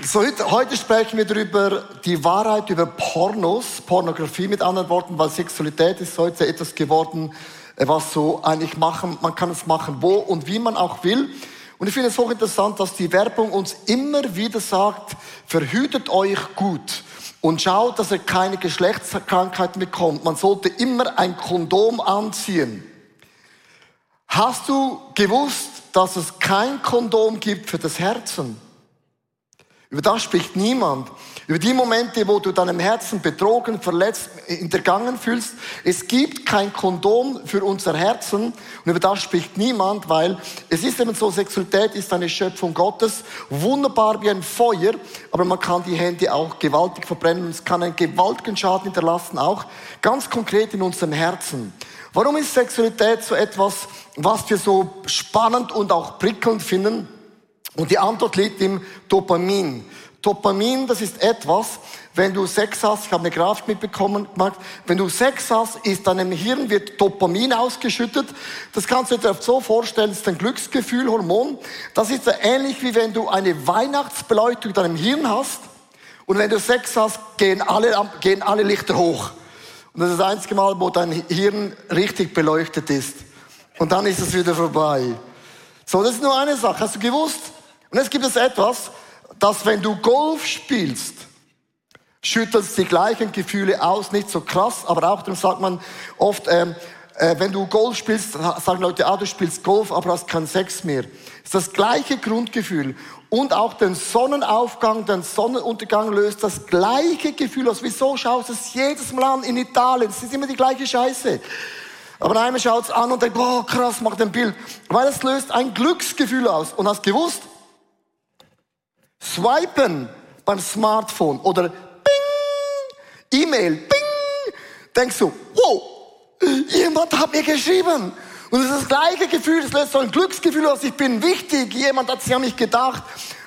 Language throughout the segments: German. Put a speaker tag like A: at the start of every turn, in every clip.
A: So, heute, heute sprechen wir darüber, die Wahrheit über Pornos, Pornografie mit anderen Worten, weil Sexualität ist heute etwas geworden, äh, was so eigentlich machen, man kann es machen, wo und wie man auch will. Und ich finde es hochinteressant, dass die Werbung uns immer wieder sagt, verhütet euch gut und schaut, dass ihr keine Geschlechtskrankheiten bekommt. Man sollte immer ein Kondom anziehen. Hast du gewusst, dass es kein Kondom gibt für das Herzen? Über das spricht niemand. Über die Momente, wo du deinem Herzen betrogen, verletzt, hintergangen fühlst. Es gibt kein Kondom für unser Herzen. Und über das spricht niemand, weil es ist eben so, Sexualität ist eine Schöpfung Gottes. Wunderbar wie ein Feuer. Aber man kann die Hände auch gewaltig verbrennen. Es kann einen gewaltigen Schaden hinterlassen, auch ganz konkret in unserem Herzen. Warum ist Sexualität so etwas, was wir so spannend und auch prickelnd finden? Und die Antwort liegt im Dopamin. Dopamin, das ist etwas, wenn du Sex hast, ich habe eine Grafik mitbekommen, gemacht, wenn du Sex hast, ist deinem Hirn wird Dopamin ausgeschüttet. Das kannst du dir so vorstellen, das ist ein Glücksgefühlhormon. Das ist so ähnlich wie wenn du eine Weihnachtsbeleuchtung in deinem Hirn hast und wenn du Sex hast, gehen alle, gehen alle Lichter hoch. Und das ist das einzige Mal, wo dein Hirn richtig beleuchtet ist. Und dann ist es wieder vorbei. So, das ist nur eine Sache. Hast du gewusst? Und jetzt gibt es etwas, dass wenn du Golf spielst, schüttelst die gleichen Gefühle aus, nicht so krass, aber auch dann sagt man oft, ähm, äh, wenn du Golf spielst, sagen Leute, ah, du spielst Golf, aber hast keinen Sex mehr. ist das gleiche Grundgefühl. Und auch den Sonnenaufgang, den Sonnenuntergang löst das gleiche Gefühl aus. Wieso schaust du es jedes Mal an in Italien? Es ist immer die gleiche Scheiße. Aber einmal schaut es an und denkt, boah, krass, macht ein Bild. Weil es löst ein Glücksgefühl aus. Und hast gewusst, Swipen beim Smartphone oder Bing, E-Mail, Bing, denkst du, wow, jemand hat mir geschrieben. Und es ist das gleiche Gefühl, es lässt so ein Glücksgefühl aus, ich bin wichtig, jemand hat sich an mich gedacht.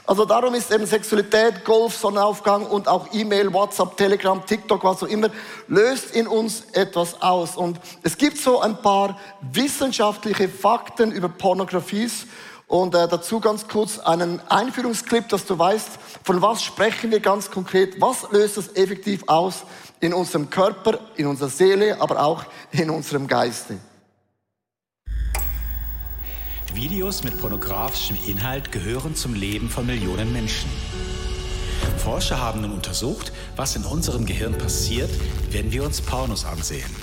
A: Also darum ist eben Sexualität, Golf, Sonnenaufgang und auch E-Mail, WhatsApp, Telegram, TikTok, was auch immer, löst in uns etwas aus. Und es gibt so ein paar wissenschaftliche Fakten über Pornografies und äh, dazu ganz kurz einen Einführungsclip, dass du weißt, von was sprechen wir ganz konkret, was löst es effektiv aus in unserem Körper, in unserer Seele, aber auch in unserem Geiste.
B: Videos mit pornografischem Inhalt gehören zum Leben von Millionen Menschen. Forscher haben nun untersucht, was in unserem Gehirn passiert, wenn wir uns Pornos ansehen.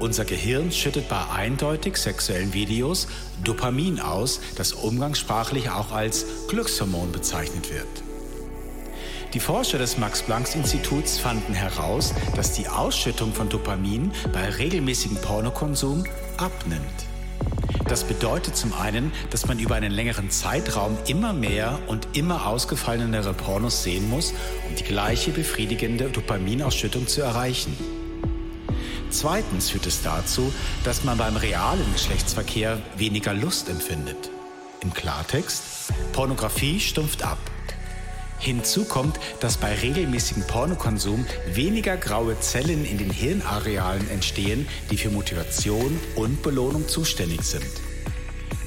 B: Unser Gehirn schüttet bei eindeutig sexuellen Videos Dopamin aus, das umgangssprachlich auch als Glückshormon bezeichnet wird. Die Forscher des Max-Planck-Instituts fanden heraus, dass die Ausschüttung von Dopamin bei regelmäßigem Pornokonsum abnimmt. Das bedeutet zum einen, dass man über einen längeren Zeitraum immer mehr und immer ausgefallenere Pornos sehen muss, um die gleiche befriedigende Dopaminausschüttung zu erreichen. Zweitens führt es dazu, dass man beim realen Geschlechtsverkehr weniger Lust empfindet. Im Klartext, Pornografie stumpft ab. Hinzu kommt, dass bei regelmäßigem Pornokonsum weniger graue Zellen in den Hirnarealen entstehen, die für Motivation und Belohnung zuständig sind.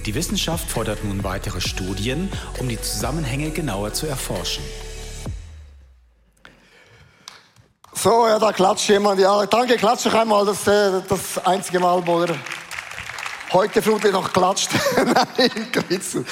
B: Die Wissenschaft fordert nun weitere Studien, um die Zusammenhänge genauer zu erforschen.
A: So, ja, da klatscht jemand. Ja, danke, klatsch doch einmal. Das ist äh, das einzige Mal, wo er heute vermutlich noch klatscht. Nein, Gritzel.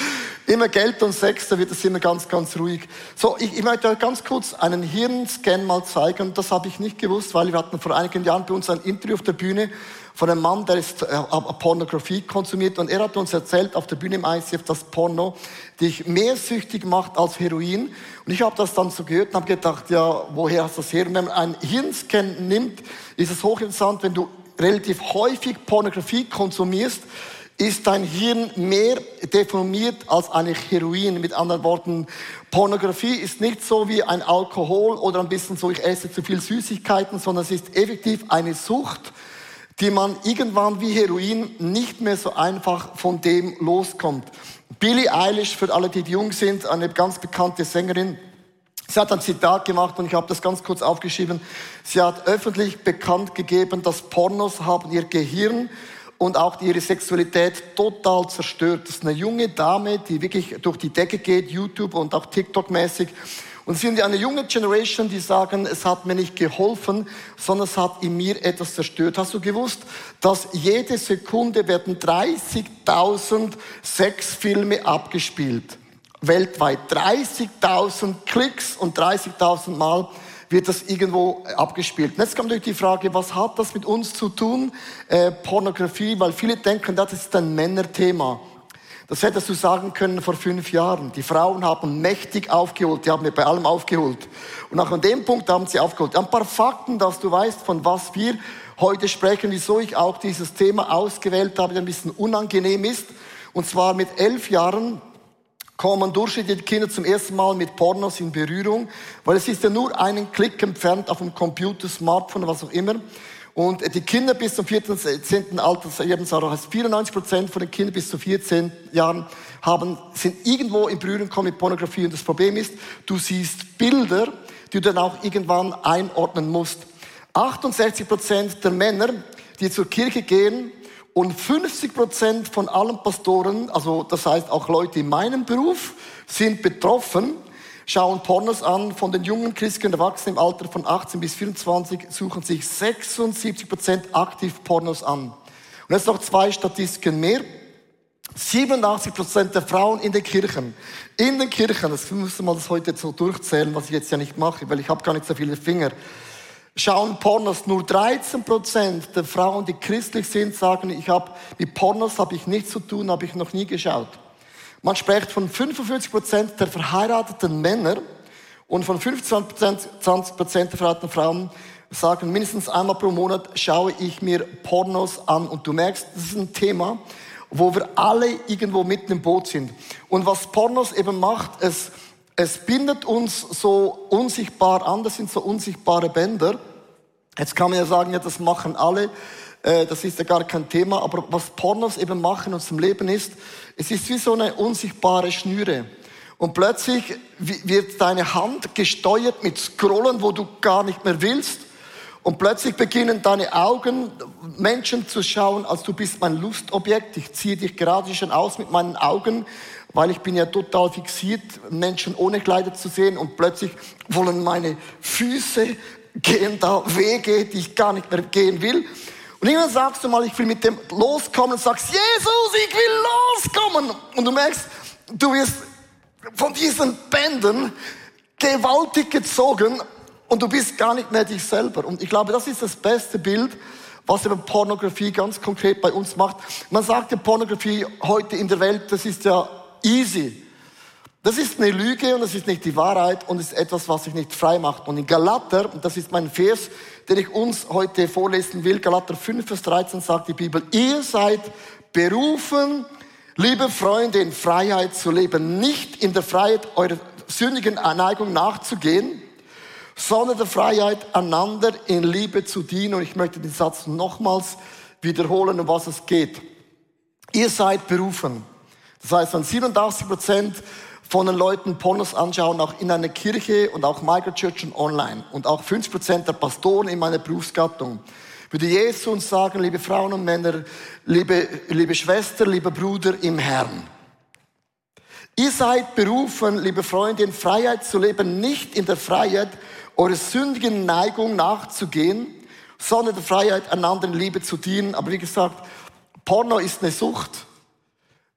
A: Immer Geld und Sex, da wird es immer ganz, ganz ruhig. So, ich, ich möchte euch ganz kurz einen Hirnscan mal zeigen. Das habe ich nicht gewusst, weil wir hatten vor einigen Jahren bei uns ein Interview auf der Bühne von einem Mann, der ist, äh, Pornografie konsumiert und er hat uns erzählt auf der Bühne im ICF, dass Porno dich mehr süchtig macht als Heroin. Und ich habe das dann so gehört und habe gedacht, ja, woher hast du das her? Und wenn man einen Hirnscan nimmt, ist es hochinteressant, wenn du relativ häufig Pornografie konsumierst, ist dein Hirn mehr deformiert als eigentlich Heroin. Mit anderen Worten, Pornografie ist nicht so wie ein Alkohol oder ein bisschen so, ich esse zu viel Süßigkeiten, sondern es ist effektiv eine Sucht, die man irgendwann wie Heroin nicht mehr so einfach von dem loskommt. Billie Eilish, für alle, die jung sind, eine ganz bekannte Sängerin, Sie hat ein Zitat gemacht und ich habe das ganz kurz aufgeschrieben. Sie hat öffentlich bekannt gegeben, dass Pornos haben ihr Gehirn und auch ihre Sexualität total zerstört. Das ist eine junge Dame, die wirklich durch die Decke geht, YouTube und auch TikTok-mäßig. Und sind eine junge Generation, die sagen, es hat mir nicht geholfen, sondern es hat in mir etwas zerstört. Hast du gewusst, dass jede Sekunde werden 30.000 Sexfilme abgespielt? Weltweit. 30.000 Klicks und 30.000 Mal wird das irgendwo abgespielt. Und jetzt kommt natürlich die Frage, was hat das mit uns zu tun, äh, Pornografie? Weil viele denken, das ist ein Männerthema. Das hättest du sagen können vor fünf Jahren. Die Frauen haben mächtig aufgeholt, die haben mir bei allem aufgeholt. Und auch an dem Punkt haben sie aufgeholt. Ein paar Fakten, dass du weißt, von was wir heute sprechen, wieso ich auch dieses Thema ausgewählt habe, das ein bisschen unangenehm ist. Und zwar mit elf Jahren kommen durchschnittliche Kinder zum ersten Mal mit Pornos in Berührung, weil es ist ja nur einen Klick entfernt auf dem Computer, Smartphone, was auch immer. Und die Kinder bis zum 14. Altersjahr, das heißt 94 Prozent von den Kindern bis zu 14 Jahren haben, sind irgendwo in Berührung gekommen mit Pornografie. Und das Problem ist, du siehst Bilder, die du dann auch irgendwann einordnen musst. 68 Prozent der Männer, die zur Kirche gehen, und 50 Prozent von allen Pastoren, also das heißt auch Leute in meinem Beruf, sind betroffen, schauen Pornos an. Von den jungen christlichen Erwachsenen im Alter von 18 bis 24 suchen sich 76 Prozent aktiv Pornos an. Und jetzt noch zwei Statistiken mehr. 87 Prozent der Frauen in den Kirchen, in den Kirchen, das müssen wir das heute so durchzählen, was ich jetzt ja nicht mache, weil ich habe gar nicht so viele Finger schauen Pornos. Nur 13 Prozent der Frauen, die christlich sind, sagen, ich habe mit Pornos habe ich nichts zu tun, habe ich noch nie geschaut. Man spricht von 45 Prozent der verheirateten Männer und von 25 Prozent der verheirateten Frauen sagen, mindestens einmal pro Monat schaue ich mir Pornos an. Und du merkst, das ist ein Thema, wo wir alle irgendwo mitten im Boot sind. Und was Pornos eben macht, es es bindet uns so unsichtbar an, das sind so unsichtbare Bänder. Jetzt kann man ja sagen, ja, das machen alle, äh, das ist ja gar kein Thema, aber was Pornos eben machen in unserem Leben ist, es ist wie so eine unsichtbare Schnüre. Und plötzlich wird deine Hand gesteuert mit Scrollen, wo du gar nicht mehr willst. Und plötzlich beginnen deine Augen Menschen zu schauen, als du bist mein Lustobjekt. Ich ziehe dich gerade schon aus mit meinen Augen weil ich bin ja total fixiert, Menschen ohne Kleider zu sehen und plötzlich wollen meine Füße gehen da Wege, die ich gar nicht mehr gehen will. Und irgendwann sagst du mal, ich will mit dem loskommen und sagst, Jesus, ich will loskommen. Und du merkst, du wirst von diesen Bänden gewaltig gezogen und du bist gar nicht mehr dich selber. Und ich glaube, das ist das beste Bild, was eben Pornografie ganz konkret bei uns macht. Man sagt ja Pornografie heute in der Welt, das ist ja easy. Das ist eine Lüge und das ist nicht die Wahrheit und ist etwas, was sich nicht frei macht. Und in Galater, und das ist mein Vers, den ich uns heute vorlesen will, Galater 5, Vers 13 sagt die Bibel, ihr seid berufen, liebe Freunde, in Freiheit zu leben, nicht in der Freiheit eurer sündigen Neigung nachzugehen, sondern der Freiheit, einander in Liebe zu dienen. Und ich möchte den Satz nochmals wiederholen, um was es geht. Ihr seid berufen. Das heißt, wenn 87 Prozent von den Leuten Pornos anschauen, auch in einer Kirche und auch Microchurch und online und auch 50 Prozent der Pastoren in meiner Berufsgattung, würde Jesus uns sagen, liebe Frauen und Männer, liebe, liebe Schwester, lieber Bruder im Herrn. Ihr seid berufen, liebe Freunde, in Freiheit zu leben, nicht in der Freiheit, eure sündigen Neigung nachzugehen, sondern der Freiheit, einander in Liebe zu dienen. Aber wie gesagt, Porno ist eine Sucht.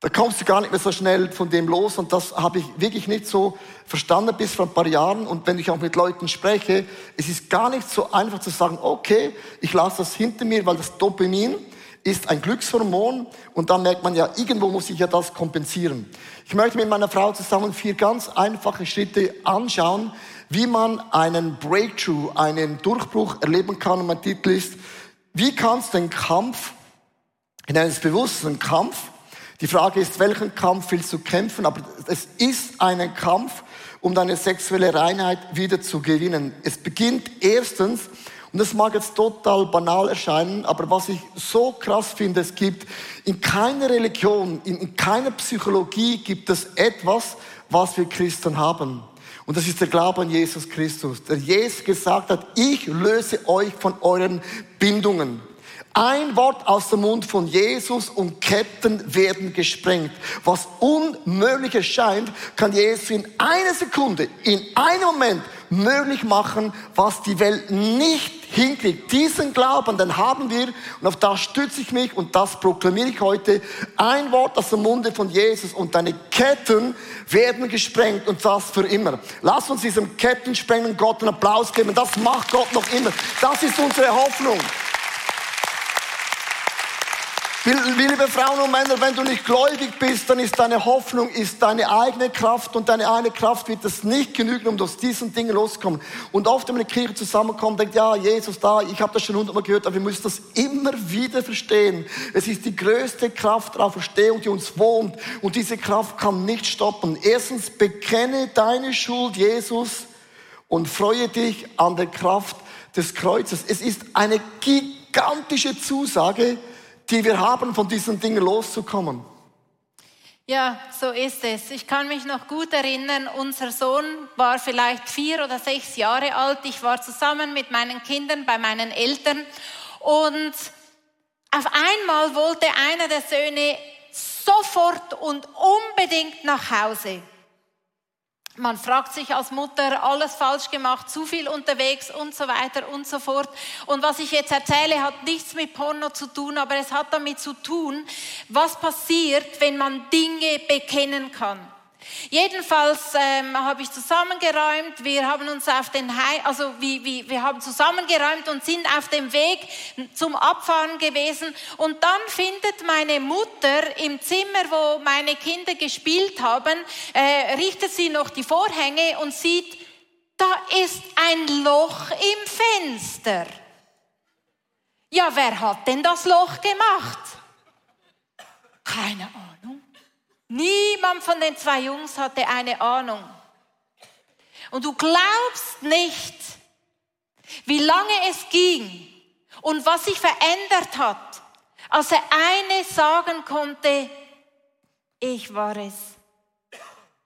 A: Da kommst du gar nicht mehr so schnell von dem los und das habe ich wirklich nicht so verstanden bis vor ein paar Jahren und wenn ich auch mit Leuten spreche, es ist gar nicht so einfach zu sagen, okay, ich lasse das hinter mir, weil das Dopamin ist ein Glückshormon und dann merkt man ja, irgendwo muss ich ja das kompensieren. Ich möchte mit meiner Frau zusammen vier ganz einfache Schritte anschauen, wie man einen Breakthrough, einen Durchbruch erleben kann und mein Titel ist, wie kannst du den Kampf, in einem bewussten Kampf, die Frage ist, welchen Kampf willst du kämpfen? Aber es ist ein Kampf, um deine sexuelle Reinheit wieder zu gewinnen. Es beginnt erstens, und das mag jetzt total banal erscheinen, aber was ich so krass finde, es gibt in keiner Religion, in, in keiner Psychologie gibt es etwas, was wir Christen haben. Und das ist der Glaube an Jesus Christus. Der Jesus gesagt hat, ich löse euch von euren Bindungen. Ein Wort aus dem Mund von Jesus und Ketten werden gesprengt. Was unmöglich erscheint, kann Jesus in einer Sekunde, in einem Moment möglich machen, was die Welt nicht hinkriegt. Diesen Glauben, den haben wir und auf das stütze ich mich und das proklamiere ich heute. Ein Wort aus dem Munde von Jesus und deine Ketten werden gesprengt und das für immer. Lass uns diesem Kettensprengen Gott einen Applaus geben. Das macht Gott noch immer. Das ist unsere Hoffnung. Liebe Frauen und Männer, wenn du nicht gläubig bist, dann ist deine Hoffnung, ist deine eigene Kraft und deine eigene Kraft wird es nicht genügen, um aus diesen Dingen loszukommen. Und oft, wenn eine Kirche zusammenkommt, denkt, ja, Jesus da, ich habe das schon hundertmal gehört, aber wir müssen das immer wieder verstehen. Es ist die größte Kraft der Auferstehung, die uns wohnt und diese Kraft kann nicht stoppen. Erstens, bekenne deine Schuld, Jesus, und freue dich an der Kraft des Kreuzes. Es ist eine gigantische Zusage, die wir haben, von diesen Dingen loszukommen.
C: Ja, so ist es. Ich kann mich noch gut erinnern, unser Sohn war vielleicht vier oder sechs Jahre alt. Ich war zusammen mit meinen Kindern bei meinen Eltern und auf einmal wollte einer der Söhne sofort und unbedingt nach Hause. Man fragt sich als Mutter, alles falsch gemacht, zu viel unterwegs und so weiter und so fort. Und was ich jetzt erzähle, hat nichts mit Porno zu tun, aber es hat damit zu tun, was passiert, wenn man Dinge bekennen kann. Jedenfalls ähm, habe ich zusammengeräumt. Wir haben uns auf den He also wie, wie, wir haben zusammengeräumt und sind auf dem Weg zum Abfahren gewesen. Und dann findet meine Mutter im Zimmer, wo meine Kinder gespielt haben, äh, richtet sie noch die Vorhänge und sieht, da ist ein Loch im Fenster. Ja, wer hat denn das Loch gemacht? Keine Ahnung. Niemand von den zwei Jungs hatte eine Ahnung. Und du glaubst nicht, wie lange es ging und was sich verändert hat, als er eine sagen konnte, ich war es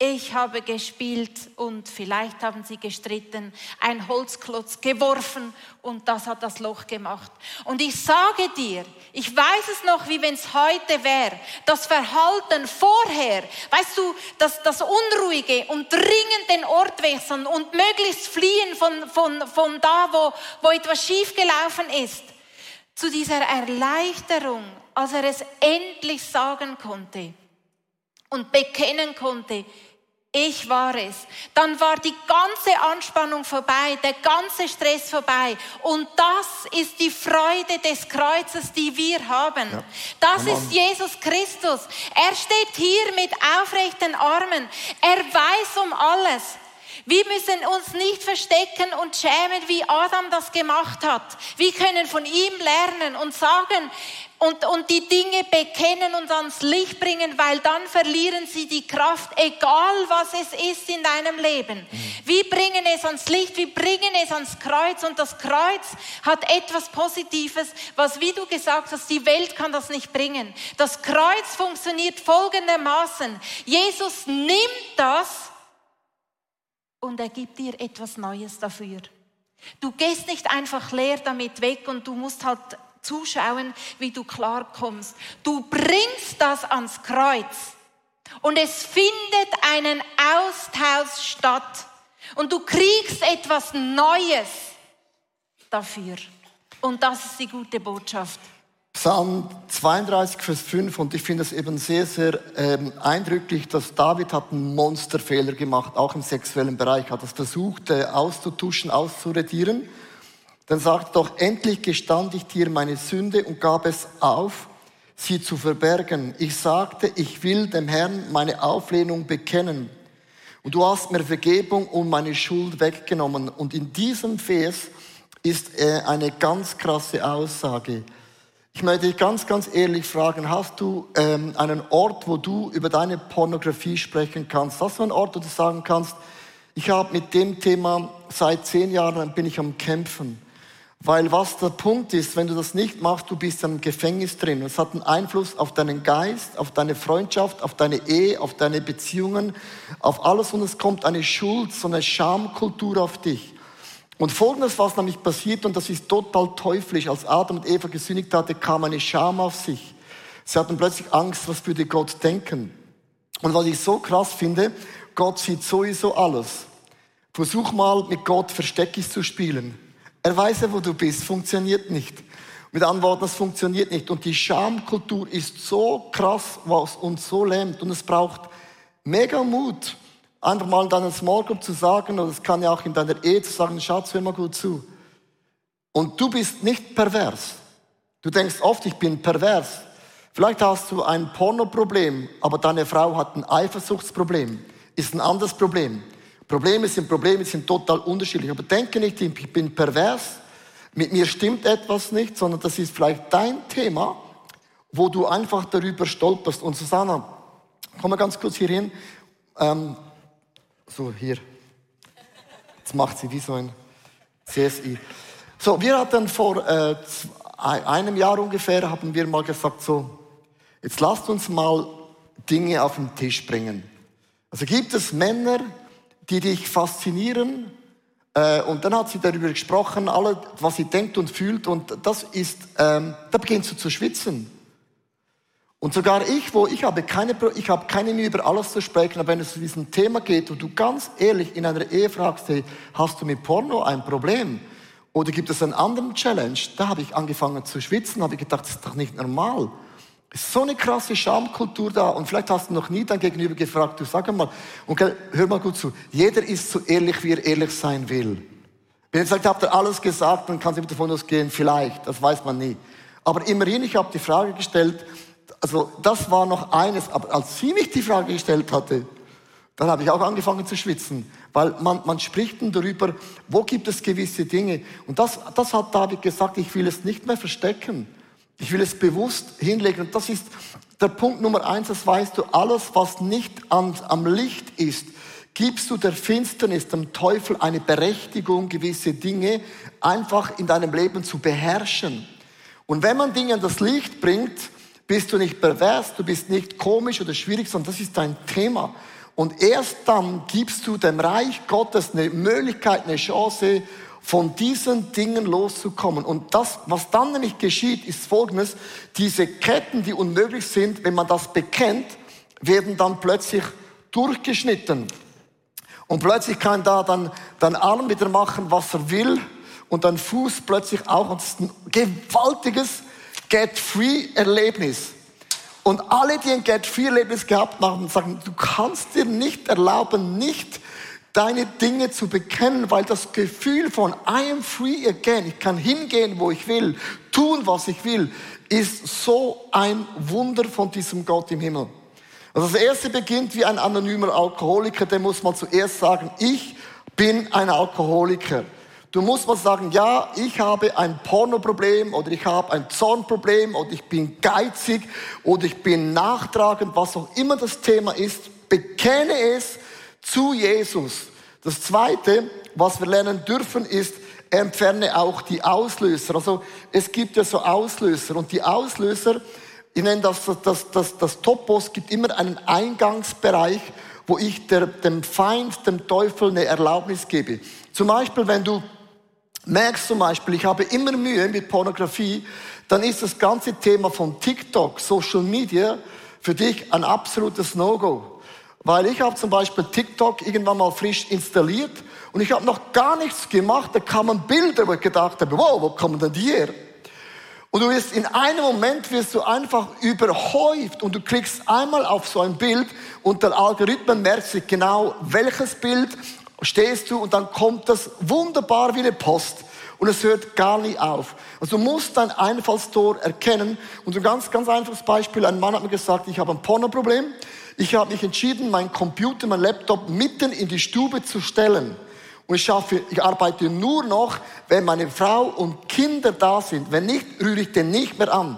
C: ich habe gespielt und vielleicht haben sie gestritten, ein Holzklotz geworfen und das hat das Loch gemacht. Und ich sage dir, ich weiß es noch, wie wenn es heute wäre, das Verhalten vorher, weißt du, das, das Unruhige und dringend den Ort wechseln und möglichst fliehen von, von, von da, wo, wo etwas schiefgelaufen ist, zu dieser Erleichterung, als er es endlich sagen konnte und bekennen konnte, ich war es. Dann war die ganze Anspannung vorbei, der ganze Stress vorbei. Und das ist die Freude des Kreuzes, die wir haben. Ja. Das ist Jesus Christus. Er steht hier mit aufrechten Armen. Er weiß um alles. Wir müssen uns nicht verstecken und schämen, wie Adam das gemacht hat. Wir können von ihm lernen und sagen, und, und die Dinge bekennen und ans Licht bringen, weil dann verlieren sie die Kraft, egal was es ist in deinem Leben. Mhm. Wir bringen es ans Licht, wir bringen es ans Kreuz und das Kreuz hat etwas Positives, was, wie du gesagt hast, die Welt kann das nicht bringen. Das Kreuz funktioniert folgendermaßen. Jesus nimmt das und er gibt dir etwas Neues dafür. Du gehst nicht einfach leer damit weg und du musst halt zuschauen, wie du klarkommst. Du bringst das ans Kreuz und es findet einen Austausch statt und du kriegst etwas Neues dafür. Und das ist die gute Botschaft.
A: Psalm 32, Vers 5, und ich finde es eben sehr, sehr ähm, eindrücklich, dass David hat einen Monsterfehler gemacht, auch im sexuellen Bereich, hat das versucht äh, auszutuschen, auszuredieren. Dann sagt doch, endlich gestand ich dir meine Sünde und gab es auf, sie zu verbergen. Ich sagte, ich will dem Herrn meine Auflehnung bekennen. Und du hast mir Vergebung und meine Schuld weggenommen. Und in diesem Vers ist äh, eine ganz krasse Aussage. Ich möchte dich ganz, ganz ehrlich fragen, hast du ähm, einen Ort, wo du über deine Pornografie sprechen kannst? Hast du einen Ort, wo du sagen kannst, ich habe mit dem Thema seit zehn Jahren bin ich am Kämpfen. Weil was der Punkt ist, wenn du das nicht machst, du bist im Gefängnis drin. Es hat einen Einfluss auf deinen Geist, auf deine Freundschaft, auf deine Ehe, auf deine Beziehungen, auf alles und es kommt eine Schuld, so eine Schamkultur auf dich. Und folgendes, was nämlich passiert, und das ist total teuflisch, als Adam und Eva gesündigt hatte, kam eine Scham auf sich. Sie hatten plötzlich Angst, was würde Gott denken. Und was ich so krass finde, Gott sieht sowieso alles. Versuch mal mit Gott Versteckis zu spielen. Er weiß ja, wo du bist, funktioniert nicht. Mit anderen Worten, das funktioniert nicht. Und die Schamkultur ist so krass, was uns so lähmt. Und es braucht mega Mut, einfach mal in deiner Small zu sagen, oder es kann ja auch in deiner Ehe zu sagen, Schatz, hör mal gut zu. Und du bist nicht pervers. Du denkst oft, ich bin pervers. Vielleicht hast du ein Pornoproblem, aber deine Frau hat ein Eifersuchtsproblem. Ist ein anderes Problem. Probleme sind Probleme, sind total unterschiedlich. Aber denke nicht, ich bin pervers, mit mir stimmt etwas nicht, sondern das ist vielleicht dein Thema, wo du einfach darüber stolperst. Und Susanna, komm mal ganz kurz hier hin. Ähm, so, hier. Jetzt macht sie wie so ein CSI. So, wir hatten vor äh, einem Jahr ungefähr, haben wir mal gesagt, so, jetzt lasst uns mal Dinge auf den Tisch bringen. Also gibt es Männer, die dich faszinieren, äh, und dann hat sie darüber gesprochen, alle, was sie denkt und fühlt. Und das ist, ähm, da beginnst du zu schwitzen. Und sogar ich, wo ich habe keine, ich habe keine Mühe über alles zu sprechen, aber wenn es zu diesem Thema geht und du ganz ehrlich in einer Ehe fragst, hey, hast du mit Porno ein Problem? Oder gibt es einen anderen Challenge? Da habe ich angefangen zu schwitzen, habe ich gedacht, das ist doch nicht normal. So eine krasse Schamkultur da und vielleicht hast du noch nie dein Gegenüber gefragt, du sag mal, und hör mal gut zu, jeder ist so ehrlich, wie er ehrlich sein will. Wenn ihr sagt, habt ihr alles gesagt, dann kann sie davon ausgehen, vielleicht, das weiß man nie. Aber immerhin, ich habe die Frage gestellt, also das war noch eines, aber als sie mich die Frage gestellt hatte, dann habe ich auch angefangen zu schwitzen, weil man, man spricht dann darüber, wo gibt es gewisse Dinge. Und das, das hat David gesagt, ich will es nicht mehr verstecken. Ich will es bewusst hinlegen. Und das ist der Punkt Nummer eins, das weißt du, alles, was nicht an, am Licht ist, gibst du der Finsternis, dem Teufel eine Berechtigung, gewisse Dinge einfach in deinem Leben zu beherrschen. Und wenn man Dinge an das Licht bringt, bist du nicht pervers, du bist nicht komisch oder schwierig, sondern das ist dein Thema. Und erst dann gibst du dem Reich Gottes eine Möglichkeit, eine Chance, von diesen Dingen loszukommen. Und das, was dann nämlich geschieht, ist Folgendes. Diese Ketten, die unmöglich sind, wenn man das bekennt, werden dann plötzlich durchgeschnitten. Und plötzlich kann da dann dein Arm wieder machen, was er will. Und dein Fuß plötzlich auch. Und das ist ein gewaltiges Get-Free-Erlebnis. Und alle, die ein Get-Free-Erlebnis gehabt haben, sagen, du kannst dir nicht erlauben, nicht deine Dinge zu bekennen, weil das Gefühl von I am free again, ich kann hingehen, wo ich will, tun, was ich will, ist so ein Wunder von diesem Gott im Himmel. Also das erste beginnt wie ein anonymer Alkoholiker, der muss mal zuerst sagen, ich bin ein Alkoholiker. Du musst mal sagen, ja, ich habe ein Pornoproblem oder ich habe ein Zornproblem oder ich bin geizig oder ich bin nachtragend, was auch immer das Thema ist. Bekenne es zu Jesus. Das Zweite, was wir lernen dürfen, ist, entferne auch die Auslöser. Also es gibt ja so Auslöser und die Auslöser, ich nenne das, das, das, das Topos, gibt immer einen Eingangsbereich, wo ich der, dem Feind, dem Teufel eine Erlaubnis gebe. Zum Beispiel, wenn du merkst zum Beispiel, ich habe immer Mühe mit Pornografie, dann ist das ganze Thema von TikTok, Social Media für dich ein absolutes No-Go. Weil ich habe zum Beispiel TikTok irgendwann mal frisch installiert und ich habe noch gar nichts gemacht. Da kamen Bilder, wo ich gedacht habe, wow, wo kommen denn die her? Und du wirst in einem Moment wirst du einfach überhäuft und du klickst einmal auf so ein Bild und der Algorithmus merkt sich genau, welches Bild stehst du und dann kommt das wunderbar wie eine Post und es hört gar nie auf. Also du musst dein Einfallstor erkennen und ein ganz, ganz einfaches Beispiel, ein Mann hat mir gesagt, ich habe ein Pornoproblem, ich habe mich entschieden, meinen Computer, meinen Laptop mitten in die Stube zu stellen. Und ich schaffe, ich arbeite nur noch, wenn meine Frau und Kinder da sind. Wenn nicht, rühre ich den nicht mehr an.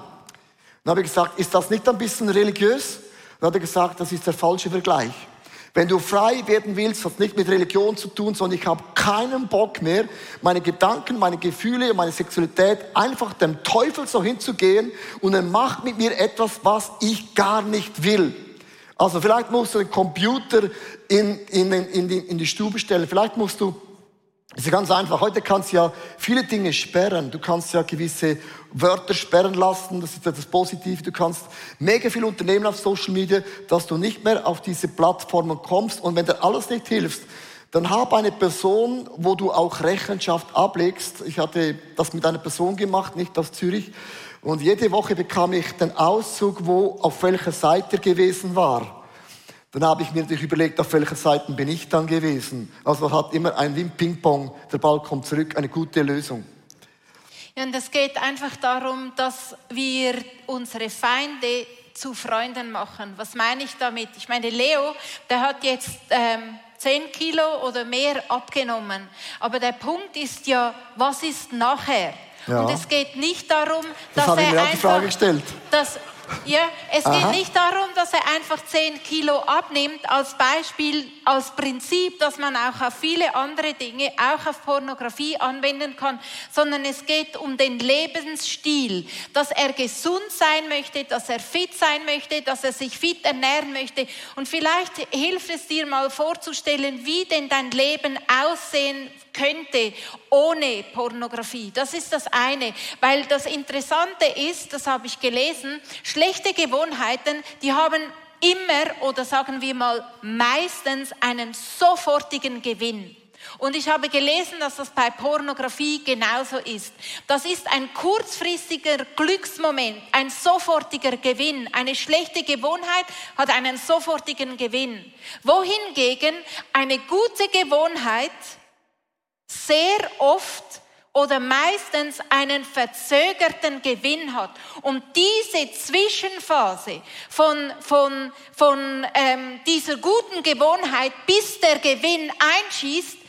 A: Dann habe ich gesagt, ist das nicht ein bisschen religiös? Dann hat er gesagt, das ist der falsche Vergleich. Wenn du frei werden willst, hat nicht mit Religion zu tun, sondern ich habe keinen Bock mehr, meine Gedanken, meine Gefühle, meine Sexualität einfach dem Teufel so hinzugehen und er macht mit mir etwas, was ich gar nicht will. Also vielleicht musst du den Computer in, in, in, die, in die Stube stellen, vielleicht musst du ist ganz einfach. Heute kannst du ja viele Dinge sperren. Du kannst ja gewisse Wörter sperren lassen. Das ist ja das Positive. Du kannst mega viel unternehmen auf Social Media, dass du nicht mehr auf diese Plattformen kommst. Und wenn dir alles nicht hilft, dann hab eine Person, wo du auch Rechenschaft ablegst. Ich hatte das mit einer Person gemacht, nicht aus Zürich. Und jede Woche bekam ich den Auszug, wo auf welcher Seite gewesen war. Dann habe ich mir natürlich überlegt, auf welcher Seite bin ich dann gewesen. Also hat immer ein Wim Ping-Pong, der Ball kommt zurück, eine gute Lösung.
C: Ja, und es geht einfach darum, dass wir unsere Feinde zu Freunden machen. Was meine ich damit? Ich meine, Leo, der hat jetzt ähm, 10 Kilo oder mehr abgenommen. Aber der Punkt ist ja, was ist nachher? Ja. Und es geht nicht darum,
A: das
C: dass
A: er
C: einfach. Dass, ja, es Aha. geht nicht darum, dass er einfach 10 Kilo abnimmt, als Beispiel, als Prinzip, dass man auch auf viele andere Dinge, auch auf Pornografie anwenden kann, sondern es geht um den Lebensstil, dass er gesund sein möchte, dass er fit sein möchte, dass er sich fit ernähren möchte. Und vielleicht hilft es dir mal vorzustellen, wie denn dein Leben aussehen könnte ohne Pornografie. Das ist das eine, weil das Interessante ist, das habe ich gelesen, schlechte Gewohnheiten, die haben immer oder sagen wir mal meistens einen sofortigen Gewinn. Und ich habe gelesen, dass das bei Pornografie genauso ist. Das ist ein kurzfristiger Glücksmoment, ein sofortiger Gewinn. Eine schlechte Gewohnheit hat einen sofortigen Gewinn. Wohingegen eine gute Gewohnheit sehr oft oder meistens einen verzögerten Gewinn hat. Und diese Zwischenphase von, von, von ähm, dieser guten Gewohnheit, bis der Gewinn einschießt,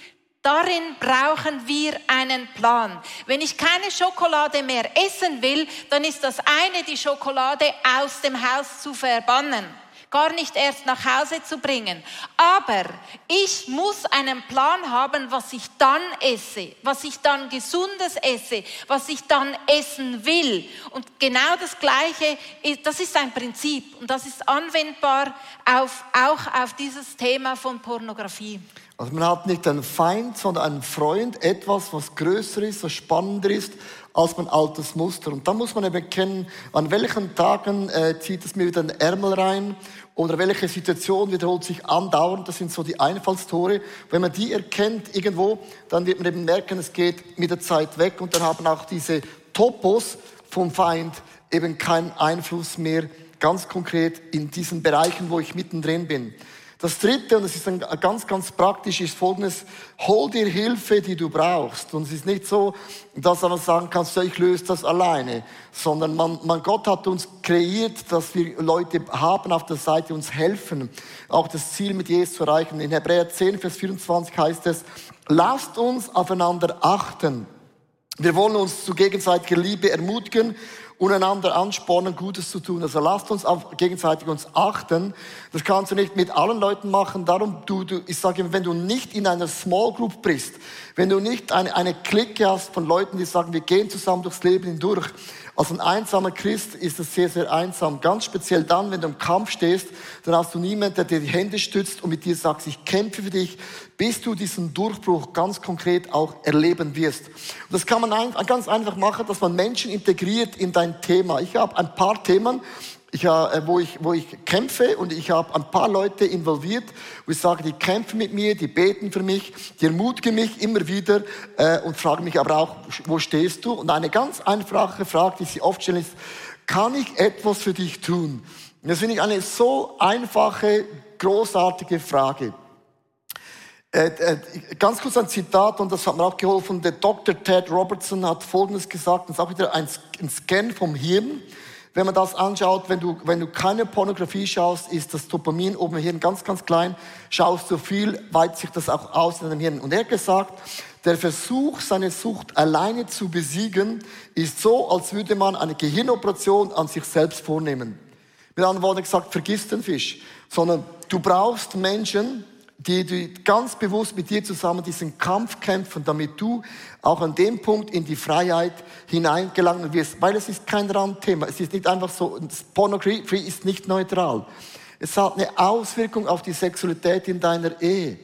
C: Darin brauchen wir einen Plan. Wenn ich keine Schokolade mehr essen will, dann ist das eine, die Schokolade aus dem Haus zu verbannen gar nicht erst nach Hause zu bringen. Aber ich muss einen Plan haben, was ich dann esse, was ich dann gesundes esse, was ich dann essen will. Und genau das Gleiche, das ist ein Prinzip und das ist anwendbar auf, auch auf dieses Thema von Pornografie.
A: Also man hat nicht einen Feind, sondern einen Freund, etwas, was größer ist, was spannender ist als mein altes Muster. Und da muss man eben erkennen, an welchen Tagen äh, zieht es mir wieder den Ärmel rein oder welche Situation wiederholt sich andauernd. Das sind so die Einfallstore. Wenn man die erkennt irgendwo, dann wird man eben merken, es geht mit der Zeit weg und dann haben auch diese Topos vom Feind eben keinen Einfluss mehr ganz konkret in diesen Bereichen, wo ich mittendrin bin. Das dritte, und das ist dann ganz, ganz praktisch, ist folgendes. Hol dir Hilfe, die du brauchst. Und es ist nicht so, dass man sagen kannst, ja, ich löse das alleine. Sondern man, man, Gott hat uns kreiert, dass wir Leute haben auf der Seite, uns helfen, auch das Ziel mit Jesus zu erreichen. In Hebräer 10, Vers 24 heißt es, lasst uns aufeinander achten. Wir wollen uns zu gegenseitiger Liebe ermutigen und einander anspornen, Gutes zu tun. Also lasst uns auf gegenseitig uns achten. Das kannst du nicht mit allen Leuten machen. Darum, du, du, ich sage, wenn du nicht in einer Small Group bist, wenn du nicht eine, eine Clique hast von Leuten, die sagen, wir gehen zusammen durchs Leben hindurch, als ein einsamer Christ ist es sehr, sehr einsam. Ganz speziell dann, wenn du im Kampf stehst, dann hast du niemanden, der dir die Hände stützt und mit dir sagt, ich kämpfe für dich, bis du diesen Durchbruch ganz konkret auch erleben wirst. Und das kann man ganz einfach machen, dass man Menschen integriert in dein Thema. Ich habe ein paar Themen, ich, äh, wo, ich, wo ich kämpfe und ich habe ein paar Leute involviert, wo ich sage, die kämpfen mit mir, die beten für mich, die ermutigen mich immer wieder äh, und fragen mich aber auch, wo stehst du? Und eine ganz einfache Frage, die sie oft stellen, ist, kann ich etwas für dich tun? Das finde ich eine so einfache, großartige Frage. Äh, äh, ganz kurz ein Zitat, und das hat mir auch geholfen. Der Dr. Ted Robertson hat Folgendes gesagt, das ist auch wieder ein, Scan vom Hirn. Wenn man das anschaut, wenn du, wenn du keine Pornografie schaust, ist das Dopamin oben im Hirn ganz, ganz klein. Schaust du viel, weitet sich das auch aus in deinem Hirn. Und er hat gesagt, der Versuch, seine Sucht alleine zu besiegen, ist so, als würde man eine Gehirnoperation an sich selbst vornehmen. Mit anderen Worten gesagt, vergiss den Fisch. Sondern du brauchst Menschen, die, die ganz bewusst mit dir zusammen diesen Kampf kämpfen, damit du auch an dem Punkt in die Freiheit hineingelangen wirst. Weil es ist kein Randthema. Es ist nicht einfach so, Pornografie ist nicht neutral. Es hat eine Auswirkung auf die Sexualität in deiner Ehe.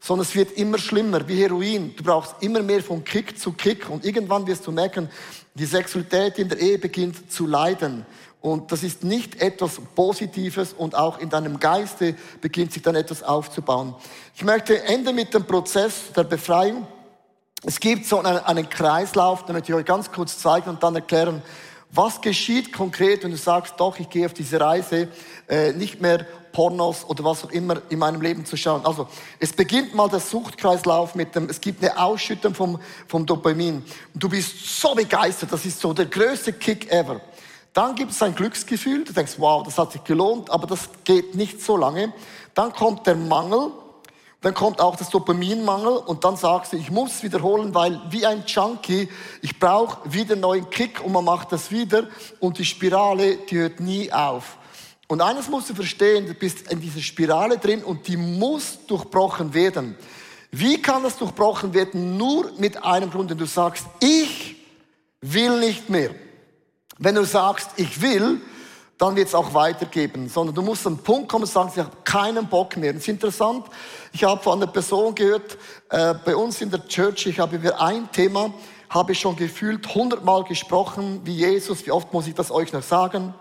A: sondern es wird immer schlimmer, wie Heroin. Du brauchst immer mehr von Kick zu Kick und irgendwann wirst du merken, die Sexualität in der Ehe beginnt zu leiden. Und das ist nicht etwas Positives und auch in deinem Geiste beginnt sich dann etwas aufzubauen. Ich möchte enden mit dem Prozess der Befreiung. Es gibt so einen, einen Kreislauf, den möchte ich euch ganz kurz zeigen und dann erklären, was geschieht konkret, wenn du sagst, doch, ich gehe auf diese Reise, äh, nicht mehr Pornos oder was auch immer in meinem Leben zu schauen. Also, es beginnt mal der Suchtkreislauf mit dem, es gibt eine Ausschüttung vom, vom Dopamin. Du bist so begeistert, das ist so der größte Kick ever. Dann gibt es ein Glücksgefühl, du denkst, wow, das hat sich gelohnt, aber das geht nicht so lange. Dann kommt der Mangel, dann kommt auch das Dopaminmangel und dann sagst du, ich muss wiederholen, weil wie ein Junkie, ich brauche wieder einen neuen Kick und man macht das wieder und die Spirale, die hört nie auf. Und eines musst du verstehen, du bist in dieser Spirale drin und die muss durchbrochen werden. Wie kann das durchbrochen werden? Nur mit einem Grund, wenn du sagst, ich will nicht mehr. Wenn du sagst, ich will, dann wird es auch weitergeben, sondern du musst an den Punkt kommen und sagen, ich habe keinen Bock mehr. Das ist interessant, ich habe von einer Person gehört, äh, bei uns in der Church, ich habe über ein Thema, habe ich schon gefühlt hundertmal gesprochen, wie Jesus, wie oft muss ich das euch noch sagen?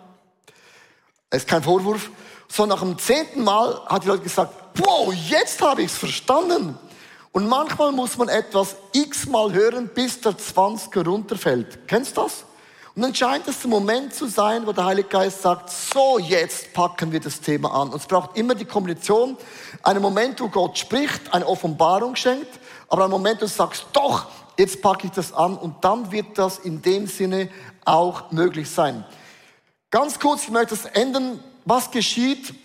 A: Ist kein Vorwurf. So nach dem zehnten Mal hat die Leute gesagt, wow, jetzt habe ich es verstanden. Und manchmal muss man etwas x-mal hören, bis der 20er runterfällt. Kennst du das? Und dann scheint es der Moment zu sein, wo der Heilige Geist sagt, so jetzt packen wir das Thema an. Und es braucht immer die Kombination, einen Moment, wo Gott spricht, eine Offenbarung schenkt, aber einen Moment, wo du sagst, doch, jetzt packe ich das an und dann wird das in dem Sinne auch möglich sein. Ganz kurz, ich möchte das enden. Was geschieht,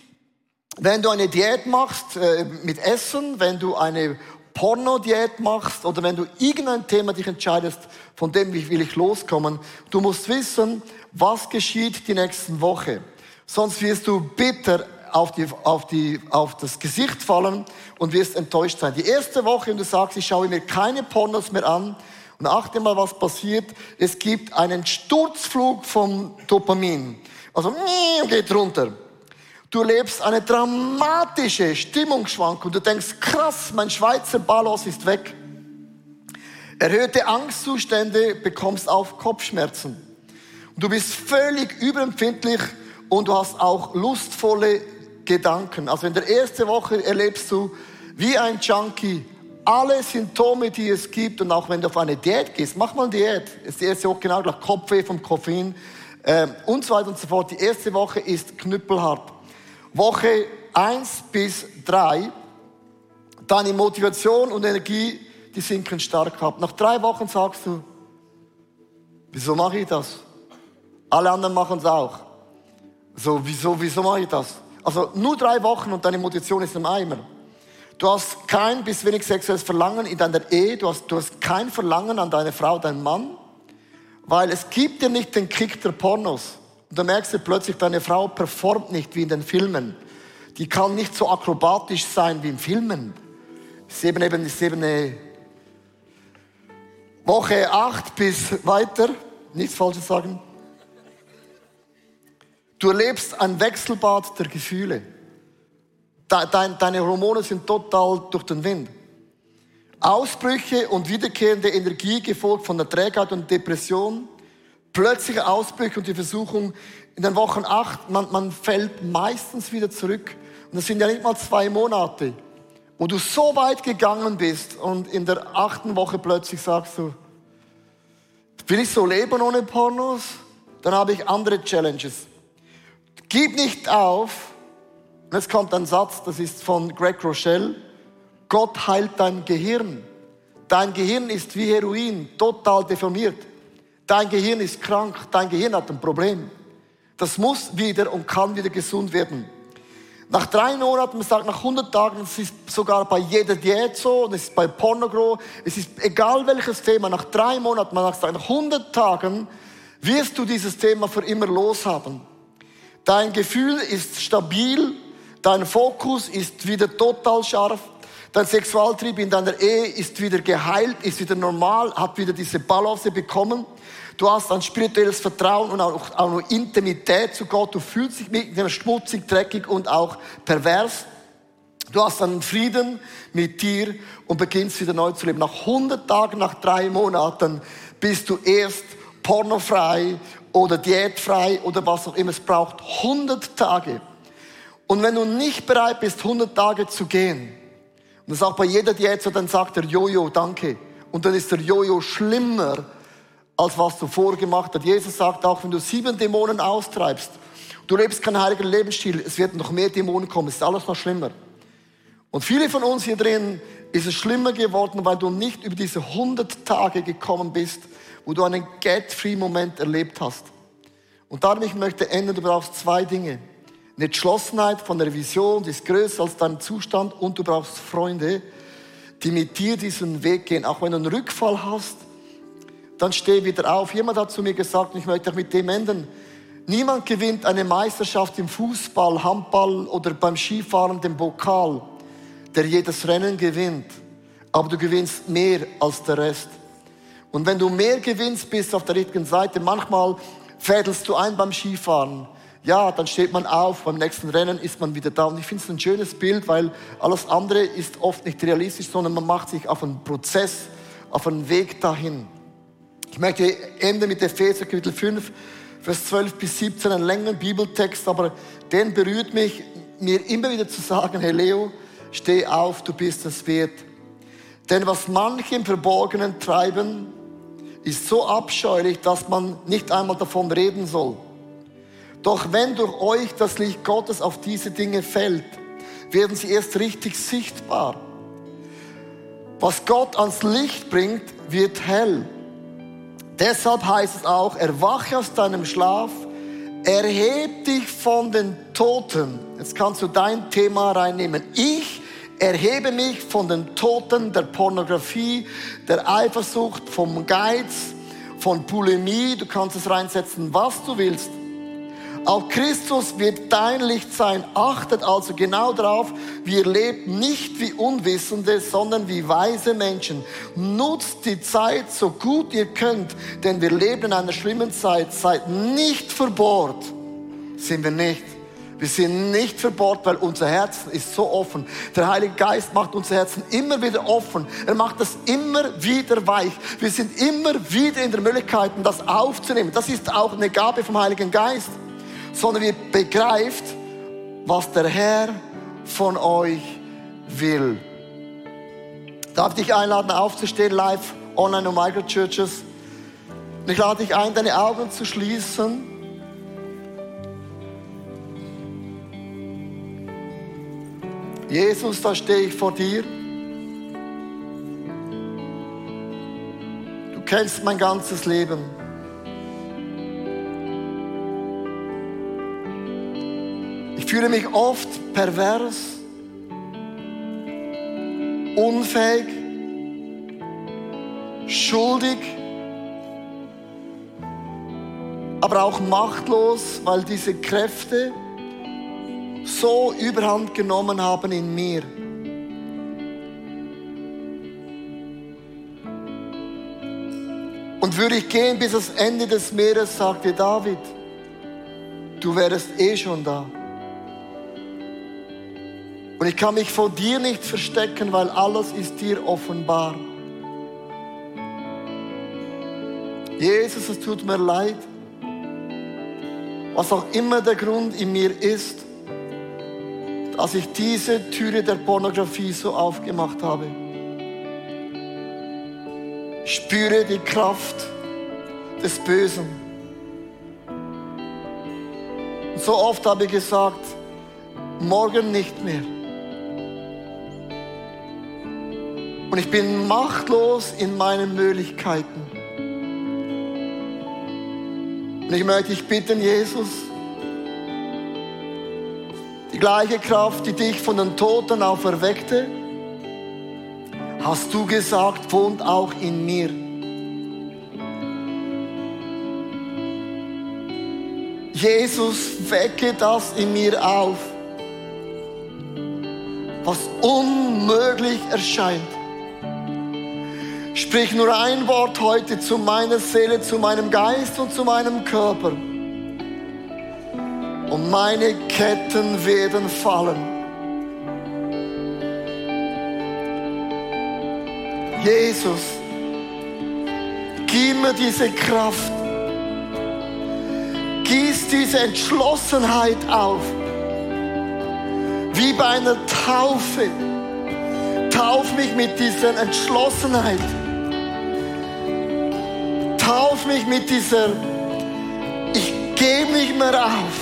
A: wenn du eine Diät machst äh, mit Essen, wenn du eine Pornodiät machst oder wenn du irgendein Thema dich entscheidest, von dem will ich loskommen, du musst wissen, was geschieht die nächsten Woche. Sonst wirst du bitter auf, die, auf, die, auf das Gesicht fallen und wirst enttäuscht sein. Die erste Woche, wenn du sagst, ich schaue mir keine Pornos mehr an und achte mal, was passiert, es gibt einen Sturzflug vom Dopamin. Also, geht runter. Du lebst eine dramatische Stimmungsschwankung. Du denkst, krass, mein Schweizer Ballos ist weg. Erhöhte Angstzustände bekommst auch Kopfschmerzen. Du bist völlig überempfindlich und du hast auch lustvolle Gedanken. Also in der ersten Woche erlebst du wie ein Junkie alle Symptome, die es gibt. Und auch wenn du auf eine Diät gehst, mach mal eine Diät. ist die erste Woche genau gleich Kopfweh vom Koffein äh, und so weiter und so fort. Die erste Woche ist knüppelhart. Woche 1 bis 3, deine Motivation und Energie, die sinken stark ab. Nach drei Wochen sagst du, wieso mache ich das? Alle anderen machen es auch. So, wieso, wieso mache ich das? Also nur drei Wochen und deine Motivation ist im Eimer. Du hast kein bis wenig sexuelles Verlangen in deiner Ehe, du hast, du hast kein Verlangen an deine Frau, deinen Mann, weil es gibt dir nicht den Kick der Pornos. Und dann merkst du plötzlich, deine Frau performt nicht wie in den Filmen. Die kann nicht so akrobatisch sein wie in Filmen. Ist eben, eben, ist eben eine Woche acht bis weiter, nichts Falsches sagen. Du erlebst ein Wechselbad der Gefühle. Deine Hormone sind total durch den Wind. Ausbrüche und wiederkehrende Energie gefolgt von der Trägheit und Depression plötzliche Ausbrüche und die Versuchung in den Wochen acht, man, man fällt meistens wieder zurück. Und das sind ja nicht mal zwei Monate, wo du so weit gegangen bist und in der achten Woche plötzlich sagst du, will ich so leben ohne Pornos? Dann habe ich andere Challenges. Gib nicht auf. Und jetzt kommt ein Satz, das ist von Greg Rochelle. Gott heilt dein Gehirn. Dein Gehirn ist wie Heroin, total deformiert. Dein Gehirn ist krank, dein Gehirn hat ein Problem. Das muss wieder und kann wieder gesund werden. Nach drei Monaten, man sagt nach 100 Tagen, es ist sogar bei jeder Diät so, es ist bei Pornogro, es ist egal welches Thema, nach drei Monaten, man sagt nach 100 Tagen, wirst du dieses Thema für immer loshaben. Dein Gefühl ist stabil, dein Fokus ist wieder total scharf, Dein Sexualtrieb in deiner Ehe ist wieder geheilt, ist wieder normal, hat wieder diese Balance bekommen. Du hast ein spirituelles Vertrauen und auch, auch eine Intimität zu Gott. Du fühlst dich mit dem schmutzig, dreckig und auch pervers. Du hast einen Frieden mit dir und beginnst wieder neu zu leben. Nach 100 Tagen, nach drei Monaten bist du erst pornofrei oder diätfrei oder was auch immer. Es braucht 100 Tage. Und wenn du nicht bereit bist, 100 Tage zu gehen, und das ist auch bei jeder Diät so, dann sagt der Jojo, danke. Und dann ist der Jojo schlimmer, als was du vorgemacht hast. Jesus sagt auch, wenn du sieben Dämonen austreibst, du lebst keinen heiligen Lebensstil, es wird noch mehr Dämonen kommen, es ist alles noch schlimmer. Und viele von uns hier drin ist es schlimmer geworden, weil du nicht über diese 100 Tage gekommen bist, wo du einen Get-Free-Moment erlebt hast. Und darum, ich möchte enden, du brauchst zwei Dinge. Eine Entschlossenheit von der Vision, die ist größer als dein Zustand und du brauchst Freunde, die mit dir diesen Weg gehen. Auch wenn du einen Rückfall hast, dann steh wieder auf. Jemand hat zu mir gesagt, ich möchte auch mit dem enden, niemand gewinnt eine Meisterschaft im Fußball, Handball oder beim Skifahren den Pokal der jedes Rennen gewinnt. Aber du gewinnst mehr als der Rest. Und wenn du mehr gewinnst, bist auf der richtigen Seite. Manchmal fädelst du ein beim Skifahren. Ja, dann steht man auf, beim nächsten Rennen ist man wieder da. Und ich finde es ein schönes Bild, weil alles andere ist oft nicht realistisch, sondern man macht sich auf einen Prozess, auf einen Weg dahin. Ich möchte enden mit Epheser Kapitel 5, Vers 12 bis 17, einen längeren Bibeltext, aber den berührt mich, mir immer wieder zu sagen, hey Leo, steh auf, du bist es wert. Denn was manche im Verborgenen treiben, ist so abscheulich, dass man nicht einmal davon reden soll. Doch wenn durch euch das Licht Gottes auf diese Dinge fällt, werden sie erst richtig sichtbar. Was Gott ans Licht bringt, wird hell. Deshalb heißt es auch, erwache aus deinem Schlaf, erheb dich von den Toten. Jetzt kannst du dein Thema reinnehmen. Ich erhebe mich von den Toten der Pornografie, der Eifersucht, vom Geiz, von Bulimie. Du kannst es reinsetzen, was du willst. Auch Christus wird dein Licht sein. Achtet also genau darauf, wir leben nicht wie Unwissende, sondern wie weise Menschen. Nutzt die Zeit so gut ihr könnt, denn wir leben in einer schlimmen Zeit. Seid nicht verbohrt. Sind wir nicht. Wir sind nicht verbohrt, weil unser Herz ist so offen. Der Heilige Geist macht unser Herzen immer wieder offen. Er macht das immer wieder weich. Wir sind immer wieder in der Möglichkeit, das aufzunehmen. Das ist auch eine Gabe vom Heiligen Geist. Sondern wir begreift, was der Herr von euch will. Darf ich dich einladen, aufzustehen, live, online und Microchurches? Ich lade dich ein, deine Augen zu schließen. Jesus, da stehe ich vor dir. Du kennst mein ganzes Leben. Fühle mich oft pervers, unfähig, schuldig, aber auch machtlos, weil diese Kräfte, so überhand genommen haben in mir. Und würde ich gehen bis ans Ende des Meeres, sagte David, du wärst eh schon da. Und ich kann mich vor dir nicht verstecken, weil alles ist dir offenbar. Jesus, es tut mir leid, was auch immer der Grund in mir ist, dass ich diese Türe der Pornografie so aufgemacht habe. Spüre die Kraft des Bösen. Und so oft habe ich gesagt, morgen nicht mehr. Und ich bin machtlos in meinen Möglichkeiten. Und ich möchte dich bitten, Jesus, die gleiche Kraft, die dich von den Toten auferweckte, hast du gesagt, wohnt auch in mir. Jesus, wecke das in mir auf, was unmöglich erscheint. Sprich nur ein Wort heute zu meiner Seele, zu meinem Geist und zu meinem Körper. Und meine Ketten werden fallen. Jesus, gib mir diese Kraft. Gieß diese Entschlossenheit auf. Wie bei einer Taufe. Tauf mich mit dieser Entschlossenheit. Tauf mich mit dieser, ich gebe nicht mehr auf.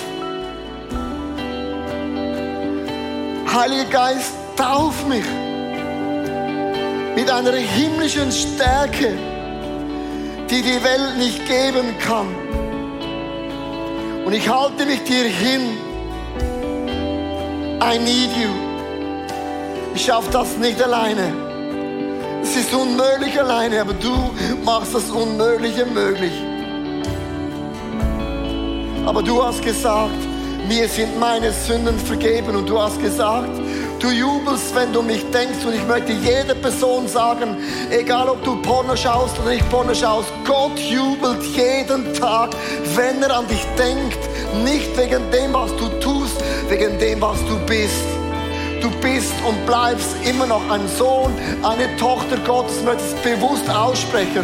A: Heiliger Geist, tauf mich mit einer himmlischen Stärke, die die Welt nicht geben kann. Und ich halte mich dir hin. I need you. Ich schaffe das nicht alleine. Es ist unmöglich alleine, aber du machst das Unmögliche möglich. Aber du hast gesagt, mir sind meine Sünden vergeben und du hast gesagt, Du jubelst, wenn du mich denkst. Und ich möchte jeder Person sagen, egal ob du Porno schaust oder nicht Porno schaust, Gott jubelt jeden Tag, wenn er an dich denkt. Nicht wegen dem, was du tust, wegen dem, was du bist. Du bist und bleibst immer noch ein Sohn, eine Tochter Gottes. Ich möchte es bewusst aussprechen.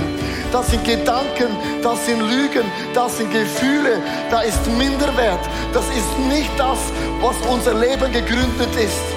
A: Das sind Gedanken, das sind Lügen, das sind Gefühle, da ist Minderwert. Das ist nicht das, was unser Leben gegründet ist.